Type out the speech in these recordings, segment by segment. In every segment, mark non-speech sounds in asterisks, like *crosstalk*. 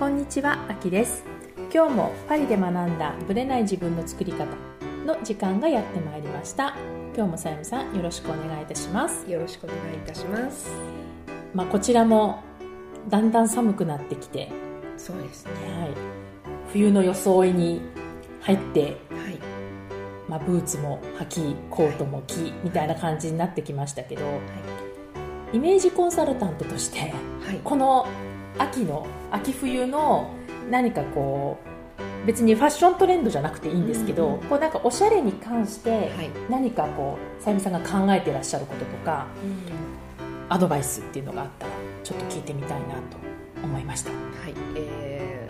こんにちは、あきです。今日もパリで学んだブレない自分の作り方の時間がやってまいりました。今日もさゆみさんよろしくお願いいたします。よろしくお願いいたします。まあこちらもだんだん寒くなってきて、そうですね。はい、冬の装いに入って、はい。まあ、ブーツも履きコートも着みたいな感じになってきましたけどイメージコンサルタントとしてはい。この秋の秋冬の何かこう別にファッショントレンドじゃなくていいんですけど、うんうんこうなんかおしゃれに関してはい。何かこうさゆみさんが考えていらっしゃることとかアドバイスっていうのがあったらちょっと聞いてみたいなと思いました、はい。え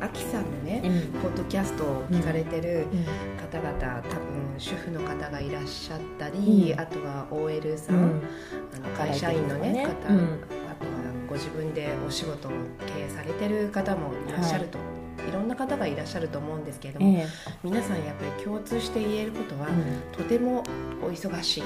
ー、アキさんのね、うん。ポッドキャストを聞かれてるうん。方々、多分主婦の方がいらっしゃったり、うん。あとは OL さん、うん。あの会社員のねね。うんあとはご自分でお仕事を経営されてる方もいらっしゃると、い、ろんな方がいらっしゃると思うんですけれども、え皆さんやっぱり共通して言えることは、えとてもお忙しい、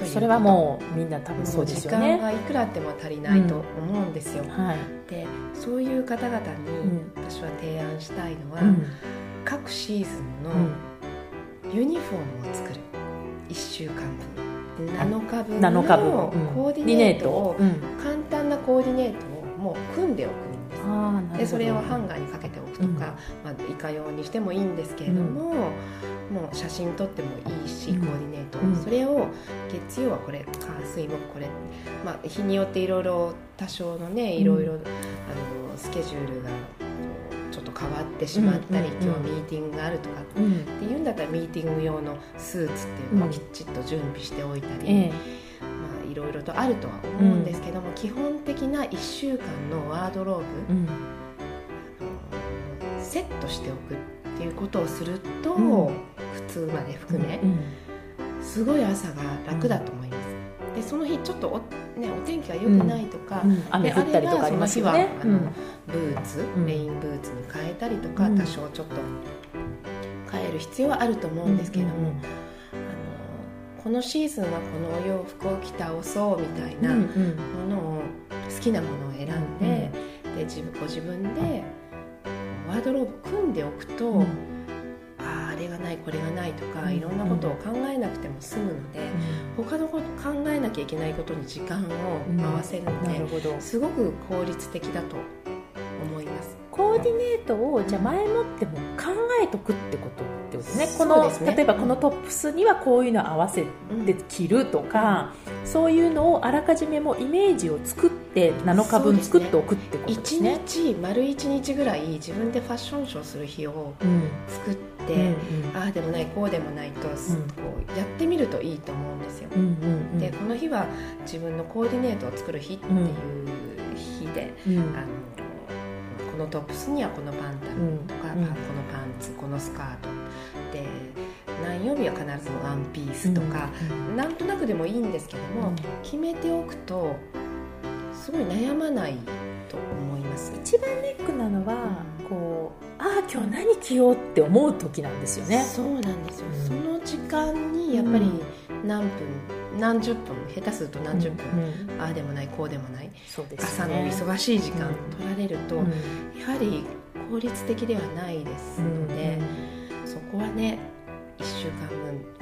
うん。それはもうみんな多分そうですよもう時間ねがいくらあっても足りないと思うんですよ、はい、でそういう方々にん。私は提案したいのは、うん。各シーズンのうん。ユニフォームを作る。1週間分7日分7日分、のうん。コーディネートをうん。簡単なコーディネートをもう組んでおくんです。でそれをハンガーにかけておくとか、うん。まあ、いかようにしてもいいんですけれども、もう写真撮ってもいいし、うん。コーディネート、うん。それを月曜はこれ火水木これ、まあ、日によっていろいろ多少のねいろいろ、あのスケジュールが変わってしまったり、うんうんうん。今日はミーティングがあるとかうん。っていうんだったらミーティング用のスーツっていうのうん。をきちっと準備しておいたり、いろいろとあるとは思うんですけども、基本的な1週間のワードローブ、うん。セットしておくっていうことをすると、うん。靴まで含め、うんすごい朝が楽だと思います。でその日ちょっとお,、ね、お天気が良くないとか、うん。雨降ったりとかありますよね。であればそのブーツ、うん。レインブーツに変えたりとか、うん。多少ちょっと変える必要はあると思うんですけれども、このシーズンはこのお洋服を着倒そうみたいなうんものを好きなものを選んで,、で自分ご自分でワードローブ組んでおくと、うんれがないこれがないとか、うん。いろんなことを考えなくても済むので、他のこと考えなきゃいけないことに時間を回せるので、なるほど。すごく効率的だと思います。コーディネートをじゃあ前もっても考えとくってことってことですねこのね。例えばこのトップスにはこういうの合わせて着るとか、そういうのをあらかじめもイメージを作って7日分作っておくってことです一ね日丸一日ぐらい自分でファッションショーする日をうん作って、うん。ああでもないこうでもないと、こうやってみるといいと思うんですよ。うんうんうん。でこの日は自分のコーディネートを作る日っていう日で、うん。あのこのトップスにはこのパンタロンとか、うん。あこのパンツこのスカートで何曜日は必ずワンピースとか、なんとなくでもいいんですけども、うん。決めておくとすごい悩まないと思います。一番ネックなのは、こうああ今日何着ようって思う時なんですよね。そうなんですよ、うん。その時間にやっぱり何分、何十分下手すると何十分、うんうん。ああでもないこうでもないそうです朝のね忙しい時間うん。取られると、うん。やはり効率的ではないですので、そこはね1週間分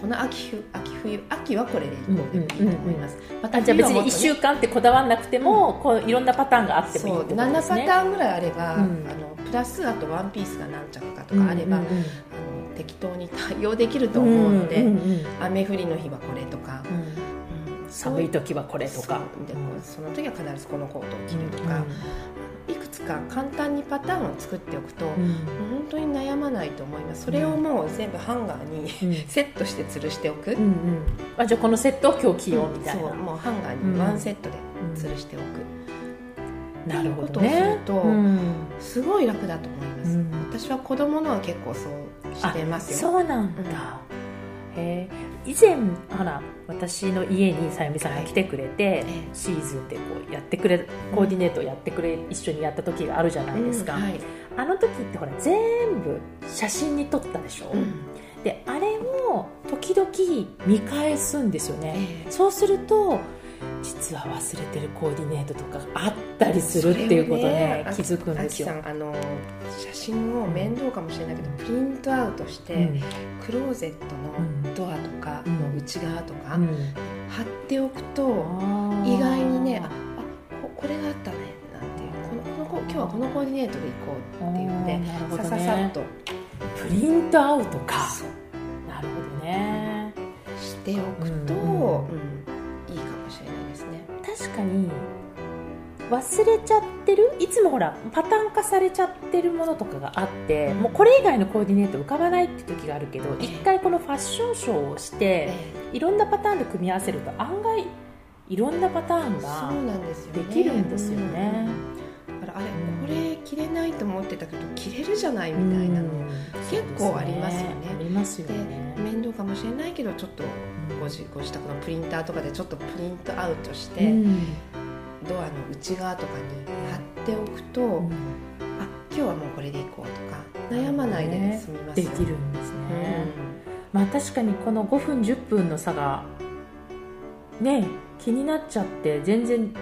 この秋冬秋冬秋はこれでいこうでもいいと思います、まあじゃあ別に1冬はもっとね。週間ってこだわらなくても、こういろんなパターンがあってもいいそうってことで7すね。パターンぐらいあれば、うん。あのプラスあとワンピースが何着かとかあれば、適当に対応できると思うので、雨降りの日はこれとか、寒い時はこれとか。でその時は必ずこのコートを着るとか、いくつか簡単にパターンを作っておくと、うん。本当に悩まないと思います。それをもう全部ハンガーに、うん。セットして吊るしておく、あじゃあこのセットを今日着ようみたいな、そうもうハンガーにワンセットで吊るしておく、なるほどっていうねことをするとうんすごい楽だと思います、うん。私は子供のは結構そうしてますよ。そうなんだ、へえ。以前ほら私の家にさゆみさんが来てくれて、えシーズンでこうやってくれコーディネートをやってくれ一緒にやった時があるじゃないですか、うん。はい。あの時ってほら全部写真に撮ったでしょ、うん。であれを時々見返すんですよね、ええ。そうすると実は忘れてるコーディネートとかがあったりするっていうことねね気づくんですよ。あきさんあの写真を面倒かもしれないけどプリントアウトして、うん。クローゼットのドアとかの内側とか、うん。貼っておくと、意外にねああここれがあったねなんていうこのこの今日はこのコーディネートでいこうっていうので、ね。さささっと。プリントアウトか。なるほどね。しておくと、ううん確かに忘れちゃってる？いつもほらパターン化されちゃってるものとかがあって、うん。もうこれ以外のコーディネート浮かばないって時があるけどええ。一回このファッションショーをしていろんなパターンで組み合わせると案外いろんなパターンができるんですよね。あれ着れないと思ってたけど着れるじゃないみたいなの、うん。結構ありますよね。ありますよでね。面倒かもしれないけどちょっとご自ご自宅のプリンターとかでちょっとプリントアウトして、うん。ドアの内側とかに貼っておくと、うん。あ今日はもうこれでいこうとか悩まないで済みますでよきるんですね。うまあ確かにこの5分10分の差がね気になっちゃって全然ん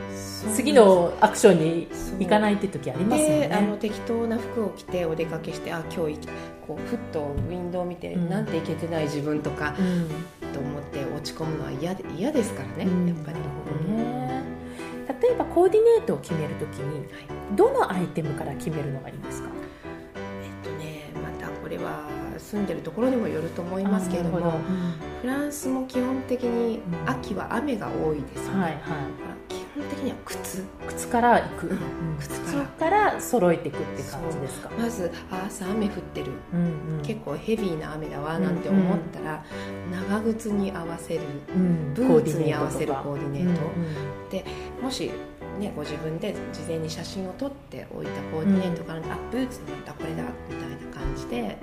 次のアクションに行かないって時ありますよであのね。適当な服を着てお出かけしてあ今日いこうふっとウィンドウを見て、うん。なんていけてない自分とかうん。と思って落ち込むのは嫌で嫌ですからね、うん。やっぱり。ね。例えばコーディネートを決めるときにはい。どのアイテムから決めるのがいいんですか？えっとねまたこれは住んでるところにもよると思いますけれどもあーなるフランスも基本的にうん。秋は雨が多いですよね、はいはだから基本的には靴。い。靴から行く。うん。靴靴から。から揃えていくって感じですか。まずあ朝雨降ってる。うんうん。結構ヘビーな雨だわなんて思ったら、長靴に合わせる。うん。ブーツに合わせるココーディネート、もし、ね、ご自分で事前に写真を撮っておいたコーディネートがあるので、あブーツだったこれだみたいな感じで、なる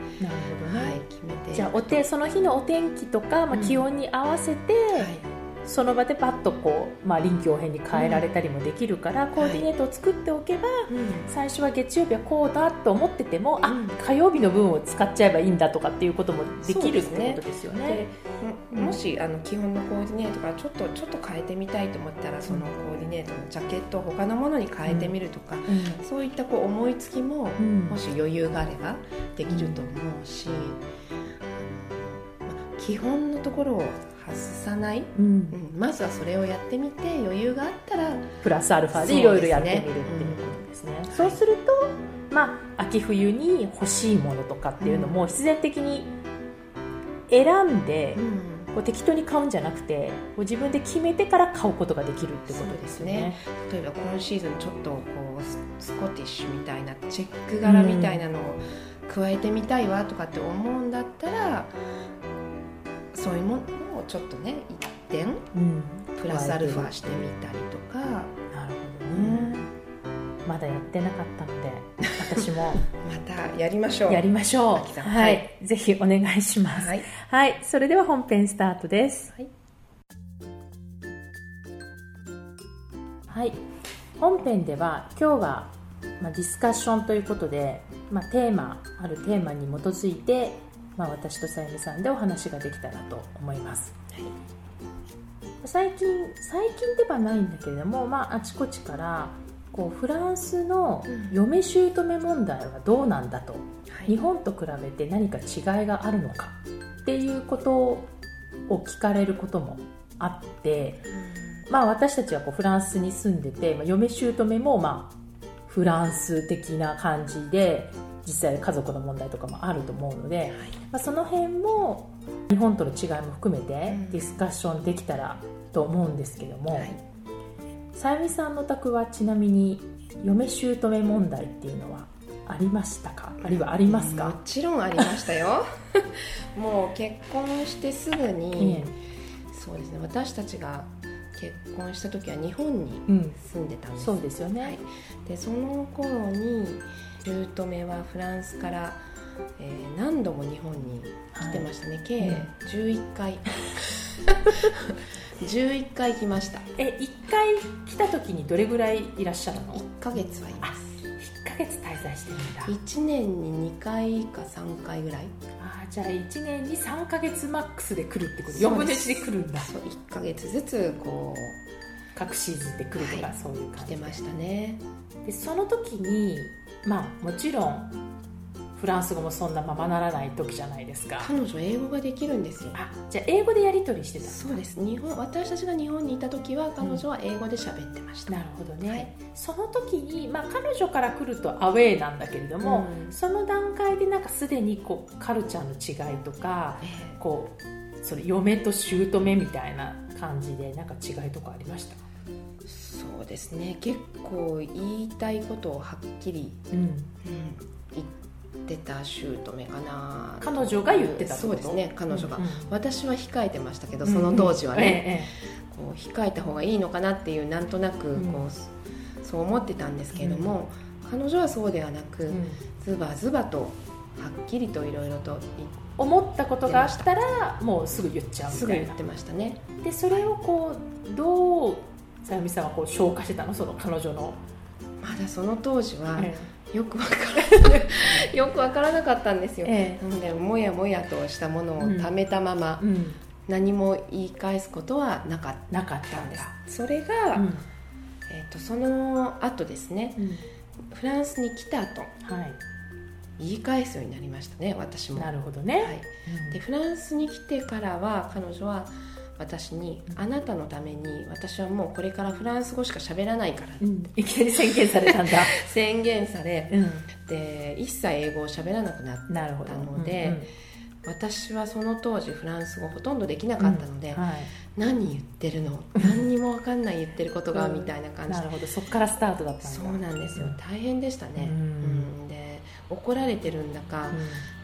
ほどね。はい、決めてじゃあお手その日のお天気とか、まあ、うん。気温に合わせて、はいその場でパッとこう、まあ、臨機応変に変えられたりもできるから、コーディネートを作っておけば、最初は月曜日はこうだと思ってても、うん。あ火曜日の分を使っちゃえばいいんだとかっていうこともできるってことですよでね。ももしあの基本のコーディネートからちょっとちょっと変えてみたいと思ったらそのコーディネートのジャケットを他のものに変えてみるとか、そういったこう思いつきも、うん。もし余裕があればできると思うし、まあ基本のところを外さない、うん。うん、まずはそれをやってみて余裕があったらプラスアルファでいろいろやってみるっていうことですね。そうすると、まあ、秋冬に欲しいものとかっていうのも必然的に選んで、こう適当に買うんじゃなくてこう自分で決めてから買うことができるってことですよね。例えば今シーズンちょっとこうススコティッシュみたいなチェック柄みたいなのを加えてみたいわとかって思うんだったらそういうものをちょっとね一点うん。プラスアルファしてみたりとか、なるほどね。まだやってなかったので私も。*laughs* またやりましょう。やりましょう。ははい。い、ぜひお願いします。はい、はい、それでは本編スタートです。はい。はい、本編では今日は、まあ、ディスカッションということで、まあ、テーマあるテーマに基づいて、まあ、私とさゆみさんでお話ができたらと思います。最近最近ではないんだけれども、まあ、あちこちからこうフランスの嫁姑問題はどうなんだと、はい。日本と比べて何か違いがあるのか。っていうことを聞かれることもあって、まあ、私たちはこうフランスに住んでて、まあ、嫁姑もまあフランス的な感じで実際家族の問題とかもあると思うので、まあ、その辺も日本との違いも含めてうん。ディスカッションできたらと思うんですけども、はい。さゆみさんのお宅はちなみに嫁姑問題っていうのはありましたか？あるいはありますもか、ちろんありましたよ。*laughs* もう結婚してすぐに、えそうですね。私たちが結婚した時は日本に住んでたんです。そうですよね、はい、でその頃に姑はフランスから、えー何度も日本に来てましたね、計うん11回 *laughs* 11回来ました。え一回来た時にどれぐらいいらっしゃるの？1ヶ月はいます。1ヶ月滞在してるんだ。1年に2回か3回ぐらい。あーじゃあ1年に3ヶ月マックスで来るってこと？4分のそうです。1で来るんだ。そう1ヶ月ずつこ隠し字で来るとか、はいそういう感じで。来てましたね。でその時にまあもちろんフランス語もそんなままならない時じゃないですか。彼女英語ができるんですよ。あじゃあ英語でやり取りしてたそうです。日本私たちが日本にいた時は彼女は英語で喋ってました、なるほどね、はい。その時に、まあ、彼女から来るとアウェーなんだけれども、うん。その段階でなんかすでにこうカルチャーの違いとかえこうそれ嫁と姑みたいな感じでなんか違いとかありましたえそうですね。結構言いたいことをはっきり、うん。うん言ってた姑かな。彼女が言ってたそうですね。彼女が、うんうん。私は控えてましたけどその当時はね、えこう控えた方がいいのかなっていうなんとなくうん。こう、そう思ってたんですけれども、彼女はそうではなく、えうん。ズバズバとはっきりといろいろと言っ思ったことがあったらもうすぐ言っちゃうみたいなすぐ言ってました。ねでそれをこうどうさゆみさんはこう消化してたのその彼女の、まだその当時はえよくわからよくわからなかったんですよ、えなのでもやもやとしたものを貯めたまま、うん、何も言い返すことはなかっなかったたんですそれが、うん。えー、とその後ですねフランスに来た後は言い返すようになりましたね私い、も、なるほどはね、い、でフランスに来てからは彼女は私に「あなたのために私はもうこれからフランス語しか喋らないから」うん。いきなり宣言されたんだ、*laughs* 宣言されうで一切英語を喋らなくなっん、なるほど。なので私はその当時フランス語ほとんどできなかったので、うん。はい、何言ってるの？何にも分かんない言ってることが、うんみたいな感じ。でなるほど。そこからスタートだったんだ。そうなんですよ。うん。大変でしたね、うん。うん。で怒られてるんだか、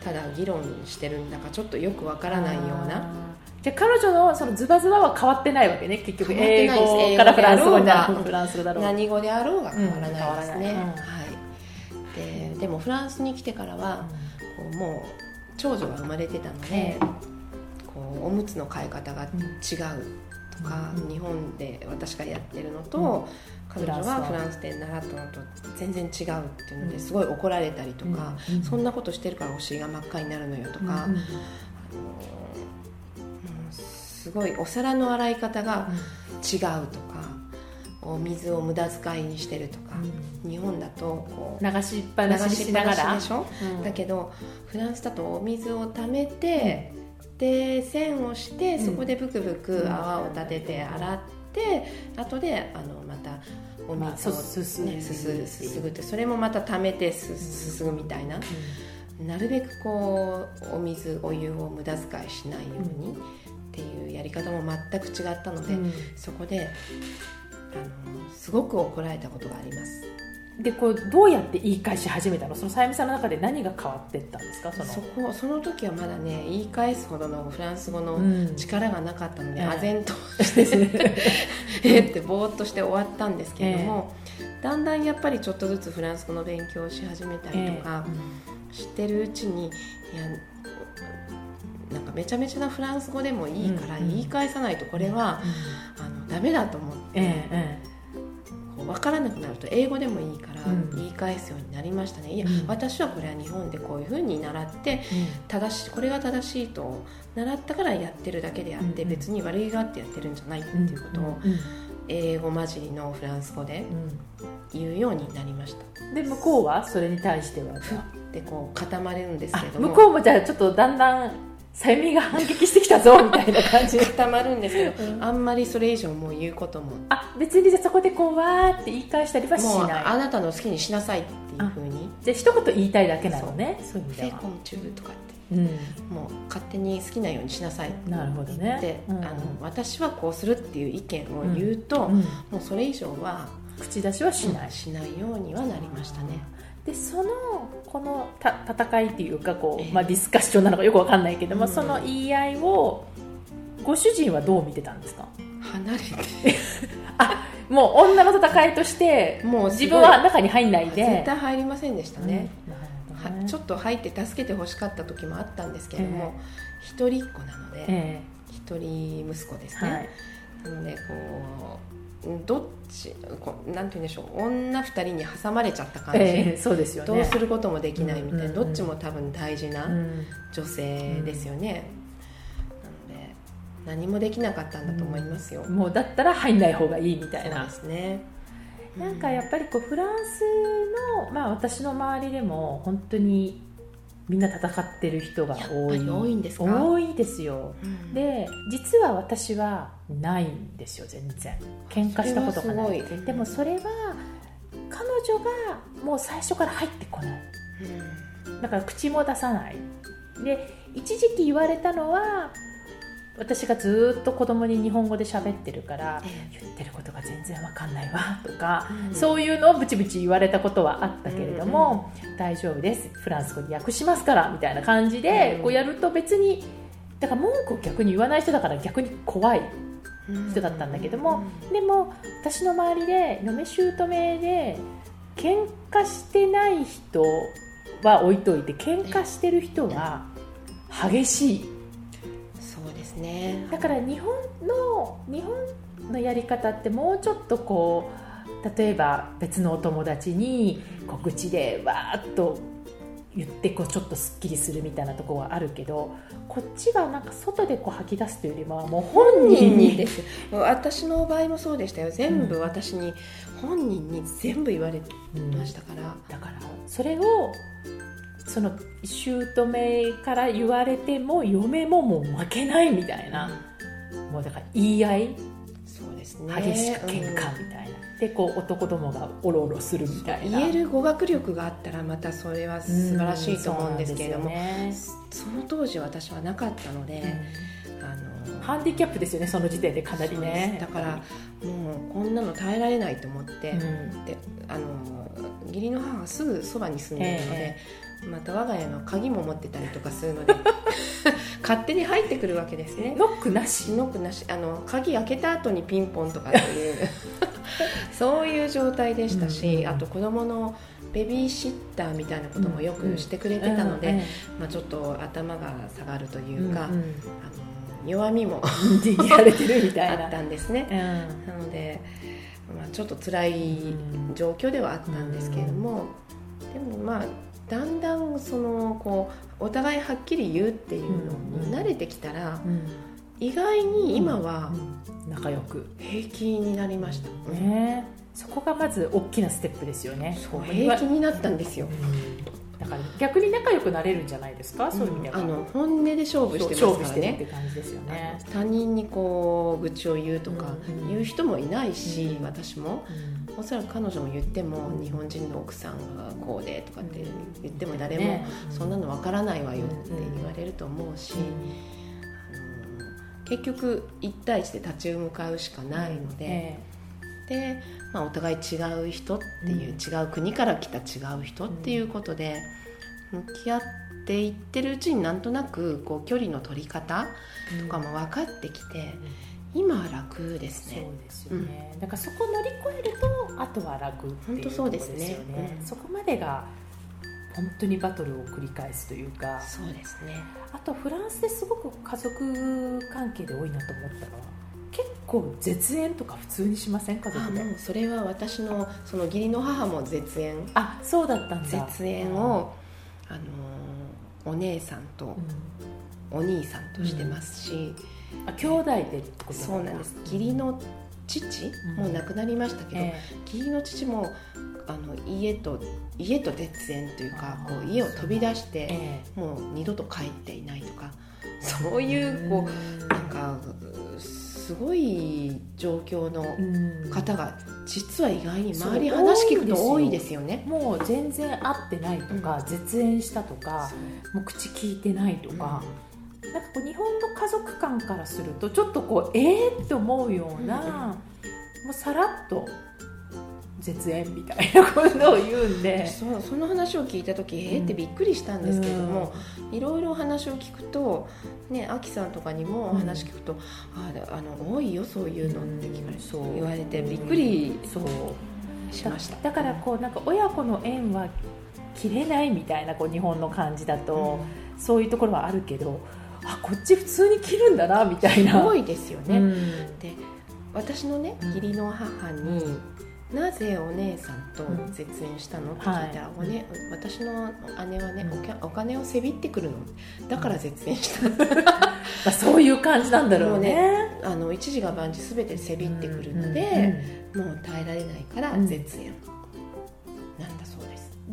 ただ議論してるんだかちょっとよくわからないようなじゃあ彼女のそのズバズバは変わってないわけね結局。英語からフランス語になフランス語だろう何語であろうが変わらないですね、うんうんはい、ででもフランスに来てからはこうもう長女が生まれてたので、こうおむつの替え方が違うとか、うん。日本で私がやってるのと、うん。彼女はフランスで習ったのと全然違うっていうのうん。ですごい怒られたりとか、そんなことしてるからお尻が真っ赤になるのよとか、あのすごいお皿の洗い方が違うとかお水を無駄遣いにしてるとか、日本だとこう流しっぱなしにしながら？でしょ、うん。だけどフランスだとお水を溜めて、で線をしてうん。そこでブクブク泡を立てて洗って後であのまたおまあ水を、すすね、すすすすぐってそれもまた溜めてすすすぐみたいな、なるべくこうお水お湯を無駄遣いしないようにっていうやり方も全く違ったので、うん。そこであのすごく怒られたことがあります。でこうどうやって言い返し始めたの？そのさゆみさんの中で何が変わってったんですか？その。そこその時はまだね言い返すほどのフランス語のうん。力がなかったので、ええ。唖然として *laughs* えってぼーっとして終わったんですけれども、だんだんやっぱりちょっとずつフランス語の勉強をし始めたりとか、知ってるうちにいやなんかめちゃめちゃなフランス語でもいいからうんうん。言い返さないとこれは、あのダメだと思って、えええこう分からなくなると英語でもいいからうん。言い返すようになりましたね。いや、うん。私はこれは日本でこういうふうに習ってえ正しこれが正しいと習ったからやってるだけであって、うん。うん別に悪気があってやってるんじゃないってうんいうことをうん。英語混じりのフランス語で言うようになりました。うんで向こうは？それに対しては。でこう固まるんですあけど向こうもじゃあちょっとだんだんさゆみが反撃してきたぞみたいな感じ。固まるんですけど、うん。あんまりそれ以上もう言うことも。あ別にじゃあそこでこうわーって言い返したりはしもうない。あなたの好きにしなさいっていうふうに。じゃあ一言言いたいだけなのねそう。いう意味「フェでは。コンチュー」とかって。うん。もう勝手に好きなようにしなさいってなるほどね。で、うん。あの私はこうするっていう意見を言うと、うん。もうそれ以上は口出しはしない、しないようにはなりましたね。でそのこのた戦いっていうかこう、ええ。まあ、ディスカッションなのかよくわかんないけども、うん。その言い合いをご主人はどう見てたんですか？離れて。*laughs* もう女の戦いとしてもう自分は中に入んないで。絶対入りませんでしたね、うん。ね。はちょっと入って助けてほしかった時もあったんですけれども、一人っ子なのでえ一人息子ですね、えはい。なのでこうどっちこうなんて言うんでしょう女二人に挟まれちゃった感じ、ええそうですよね。どうすることもできないみたいな、うんうんうん。どっちも多分大事なうん。女性ですよね、なので何もできなかったんだと思いますよ、もうだったら入んない方がいいみたいな。ですね。なんかやっぱりこうフランスの、まあ、私の周りでも本当にみんな戦ってる人が多い。多いんですか？多いですよ。うん。で実は私はないんですよ全然。喧嘩したことがない。それはすごい。でもそれは彼女がもう最初から入ってこない。だから口も出さない。で一時期言われたのは私がずっと子供に日本語で喋ってるからえ言ってることが全然わかんないわとか、うん。そういうのをブチブチ言われたことはあったけれども、大丈夫です。フランス語で訳しますからみたいな感じで、うん。こうやると別にだから文句を逆に言わない人だから逆に怖いうん人だったんだけども、でも私の周りで嫁姑で喧嘩してない人は置いといて喧嘩してる人は激しいね。だから日本の日本のやり方ってもうちょっとこう例えば別のお友達に告知でわーっと言ってこうちょっとすっきりするみたいなところはあるけどこっちはなんか外でこう吐き出すというよりももう本人にですよ私の場合もそうでしたよ。全部私に、本人に全部言われましたから、だからそれをその姑から言われても嫁ももう負けないみたいな、もうだから言い合い？そうですね。激しく喧嘩みたいな、でこう男どもがおろおろするみたいな。言える語学力があったらまたそれは素晴らしいと思うんですけれども、うんそね。その当時私はなかったので、あのハンディキャップですよねその時点でかなりねだからもうこんなの耐えられないと思って、うん。であの義理の母がすぐそばに住んでるので、また我が家の鍵も持ってたりとかするので *laughs* 勝手に入ってくるわけですね。ノックなし。ノックなし。あの鍵開けた後にピンポンとかっていう。*laughs* そういう状態でしたし、うんあと子供のベビーシッターみたいなこともよくしてくれてたので、うんまあ、ちょっと頭が下がるというか、うんうんあの弱みもうんやれてるみたいな。あったんですね。うん。なので、まあ、ちょっと辛い状況ではあったんですけれども、でもまあだんだんそのこうお互いはっきり言うっていうのに慣れてきたら、うん。意外に今はうん。仲良く。平気になりました、ね。そこがまず大きなステップですよね。そう平気になったんですよ、だから逆に仲良くなれるんじゃないですか、そういう意味では。あの本音で勝負して勝負してるっますからねて感じですよね、他人にこう愚痴を言うとかうん。言う人もいないし、うん。私も。うんおそらく彼女も言っても日本人の奥さんがこうでとかって言っても誰もね。そんなのわからないわよって言われると思うし、結局1対1で立ち向かうしかないので、えで、まあ、お互い違う人っていう、うん。違う国から来た違う人っていうことで向き合っていってるうちになんとなくこう距離の取り方えとかも分かってきて、今は楽ですそうね。ですよね、だからそこを乗り越えるとあとは楽っていう本当そうですよね。うん。そこまでが本当にバトルを繰り返すというか。そうですね。あとフランスですごく家族関係で多いなと思ったのは結構絶縁とか普通にしません？家あ族でそれは私のその義理の母も絶縁。あそうだったんだ。絶縁を、あのお姉さんとうん。お兄さんとしてますし、あ兄弟でってことそうなんです。義理の父、うん。もう亡くなりましたけど、え義理の父もあの家と家と絶縁というかこう家を飛び出しえてえもう二度と帰っていないとかそういうこうなんかすごい状況のうん。方が実は意外に周り話聞くと多いですよ。ね。もう全然会ってないとか、う絶縁したとかもう口聞いてないとか、なんかこう日本の家族観からするとちょっとこうえーって思うような、うん。うんもうさらっと絶縁みたいなことを言うんで。そうその話を聞いた時えーってびっくりしたんですけれども、いろいろお話を聞くとねあきさんとかにもお話聞くと、ああの多いよそういうのって聞かれう。言われてびっくりそう。しました。だからこうなんか親子の縁は切れないみたいなこう日本の感じだと、そういうところはあるけどあこっち普通に切るんだなみたいな。すごいですよね。うん。で私のね義理の母になぜお姉さんと絶縁したの？って聞いたら、はい。おね、私の姉はね、うん。お金をせびってくるの。だから絶縁した、*laughs* まあ、そういう感じなんだろうね。あの一時が万事全てせびってくるので、もう耐えられないからうん。絶縁、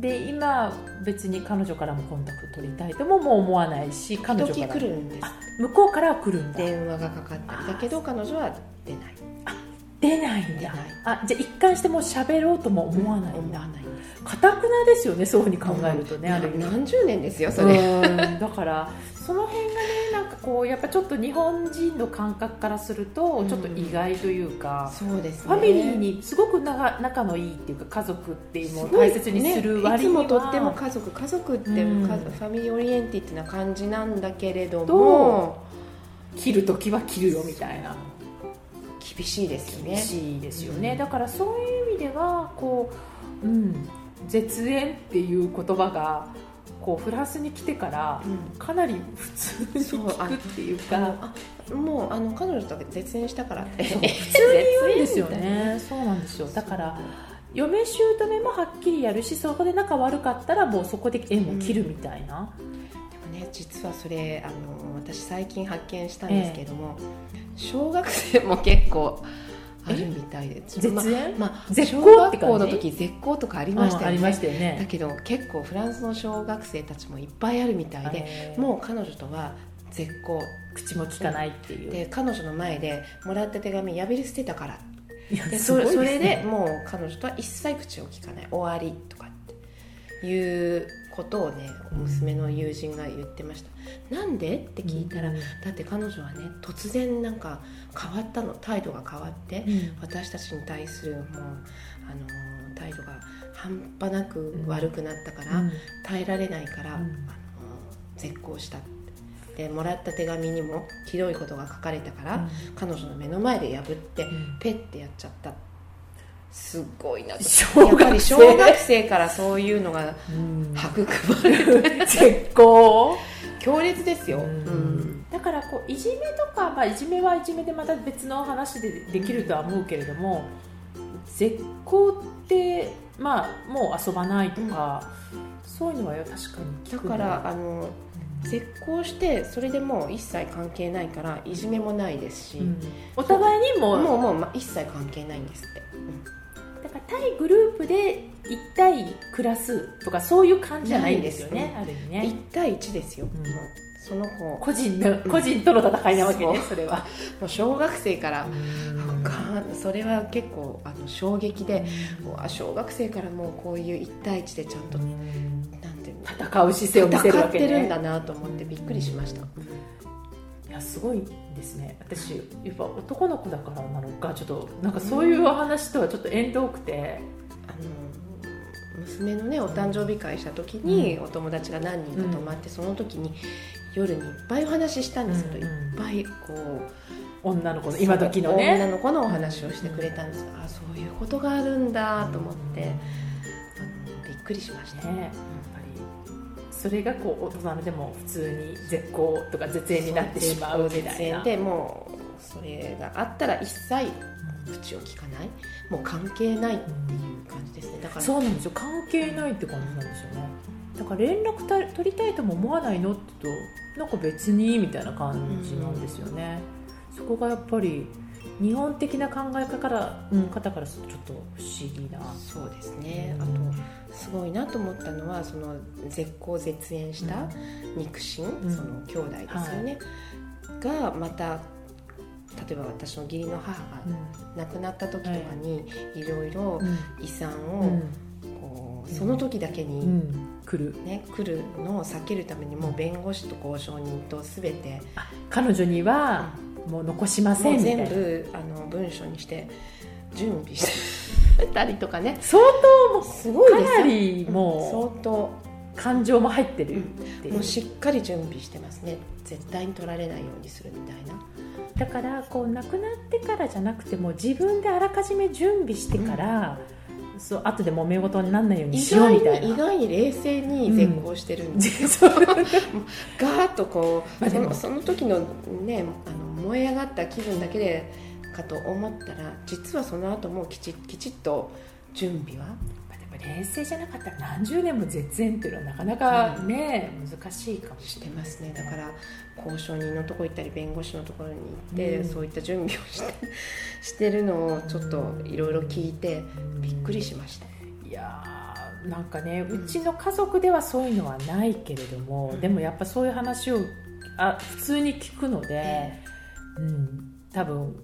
で今別に彼女からもコンタクト取りたいとももう思わないし彼女時から。々来るんです。あ向こうからは来るんだ。電話がかかってだけど彼女は出ない。出ないんだ。あじゃあ一貫してもう喋ろうとも思わないんだ。かたくなですよねそういうふうに考えるとね、なある意味。何十年ですよそれ、うんだからその辺がねなんかこうやっぱちょっと日本人の感覚からするとちょっと意外というか、そうですね。ファミリーにすごく仲仲のいいっていうか家族っていうのを大切にする割には、ね、いつもとっても家族家族って、うん。ファミリーオリエンティってな感じなんだけれどとも切る時は切るよみたいな。厳しいですよね。厳しいですよね、うん。だからそういう意味ではこう、うん、絶縁っていう言葉がこうフランスに来てからうん。かなり普通に聞くっていうか。あもうあの彼女と絶縁したからって。*laughs* 普通に言うんですよね。そうなんですよ。だから嫁姑もはっきりやるしそこで仲悪かったらもうそこで縁を切るみたいな、でもね実はそれあの私最近発見したんですけども、小学生も結構あるみたいで絶縁まあ、まあ、絶小交って感じ学校の時絶交とかありましたよね、うんありましたよだねけど結構フランスの小学生たちもいっぱいあるみたいで、えー。もう彼女とは絶交口も聞かないっていう。で彼女の前でもらった手紙破り捨てたから。いやですそそれでもう彼女とは一切口を聞かない。終わりとかっていうことをね娘の友人が言ってました。なんで？って聞いたら、うん。だって彼女はね突然なんか変わったの。態度が変わって、うん。私たちに対するもうあの態度が半端なく悪くなったから、うん。耐えられないから、うん。あの絶交した。ってでもらった手紙にもひどいことが書かれたから、うん。彼女の目の前で破って、ん。ペッてやっちゃったすっごいなと。小やっぱり学生小学生からそういうのがうん。育まれて絶交強烈ですよ、だからこういじめとか、まあ、いじめはいじめでまた別の話でできるとは思うけれども、絶交って、まあ、もう遊ばないとか、そういうのは確かにだからあの絶交してそれでもう一切関係ないからいじめもないですし、うん。お互いにももうもうま一切関係ないんですって、だから対グループで1対暮らすとかそういう感じじゃないんですよねある意味1ね対1ですよ、うん。もうその子。も個人の個人との戦いなわけねそれは。う小学生から、それは結構あの衝撃で、うわ小学生からもうこういう1対1でちゃんと、なんていうの戦う姿勢を見せる戦わけね。ってるんだなと思ってびっくりしました、いやすごいですね。私やっぱ男の子だからなのかちょっとなんかそういう話とはちょっと縁遠くて、あの娘のねお誕生日会した時に、お友達が何人か泊まって、その時に夜にいっぱいお話ししたんですけど、うんうん。いっぱいこう女の子の今時の女ねの子のお話をしてくれたんです。が、あそういうことがあるんだと思って、びっくりしました、ねそれがこう大人でも普通に絶好とか絶縁になってしまうみたいな。でもうそれがあったら一切口を聞かない。もう関係ないっていう感じですね。だからそうなんですよ。関係ないって感じなんですよね。だから連絡た取りたいとも思わないのって言うとなんか別にみたいな感じなんですよね、そこがやっぱり日本的な考え方から,、うん、方からするとちょっと不思議な。そうですね。あとすごいなと思ったのはその絶交絶縁した肉親、ん。その兄弟ですよね、がまた例えば私の義理の母が亡くなった時とかにいろいろ遺産をうん。こうその時だけに、うん。来る。ね、来るのを避けるためにもう弁護士と交渉人と全て彼女にはもう残しませんみたいな。全部あの文書にして準備してたりとかね。相当もすごいですよかなりも相当う感情も入ってるっていう。もうしっかり準備してますね。絶対に取られないようにするみたいな。だからこう亡くなってからじゃなくても自分であらかじめ準備してから、そう後で揉め事にならないように意しようみ外たいな。に意外に冷静に絶交してるんです、*laughs* ガーッとこう、まあでも。そのその時のねあの燃え上がった気分だけでかと思ったら実はその後もきちきちっと準備は冷静じゃなかったら何十年も絶縁っていうのはなかなかね、うん、難しいかもしれないですね。だから交渉人のとこ行ったり弁護士のところに行って、うん、そういった準備をして *laughs* してるのをちょっといろいろ聞いてびっくりしました。いやなんかねうちの家族ではそういうのはないけれども、うん、でもやっぱそういう話をあ普通に聞くので、うん、多分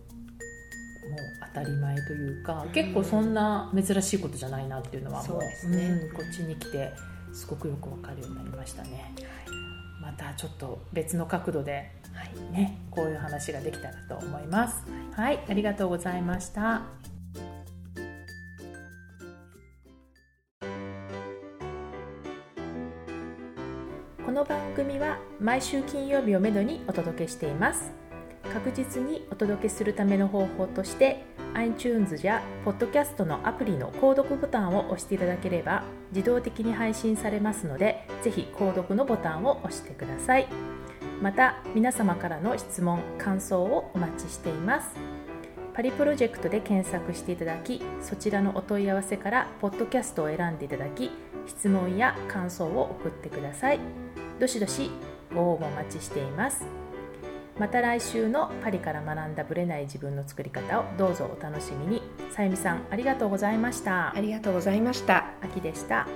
もう当たり前というか、結構そんな珍しいことじゃないなっていうのはもう、ね。うん、こっちに来てすごくよくわかるようになりましたね、はい、またちょっと別の角度で、はい。ね、こういう話ができたらと思います、はい、はい、ありがとうございました。この番組は毎週金曜日をめどにお届けしています確実にお届けするための方法として iTunes や Podcast のアプリの購読ボタンを押していただければ自動的に配信されますのでぜひ購読のボタンを押してください。また皆様からの質問感想をお待ちしています。パリプロジェクトで検索していただきそちらのお問い合わせからポッドキャストを選んでいただき質問や感想を送ってください。どしどしご応募お待ちしています。また来週のパリから学んだぶれない自分の作り方をどうぞお楽しみに。さゆみさんありがとうございました。ありがとうございました。秋でした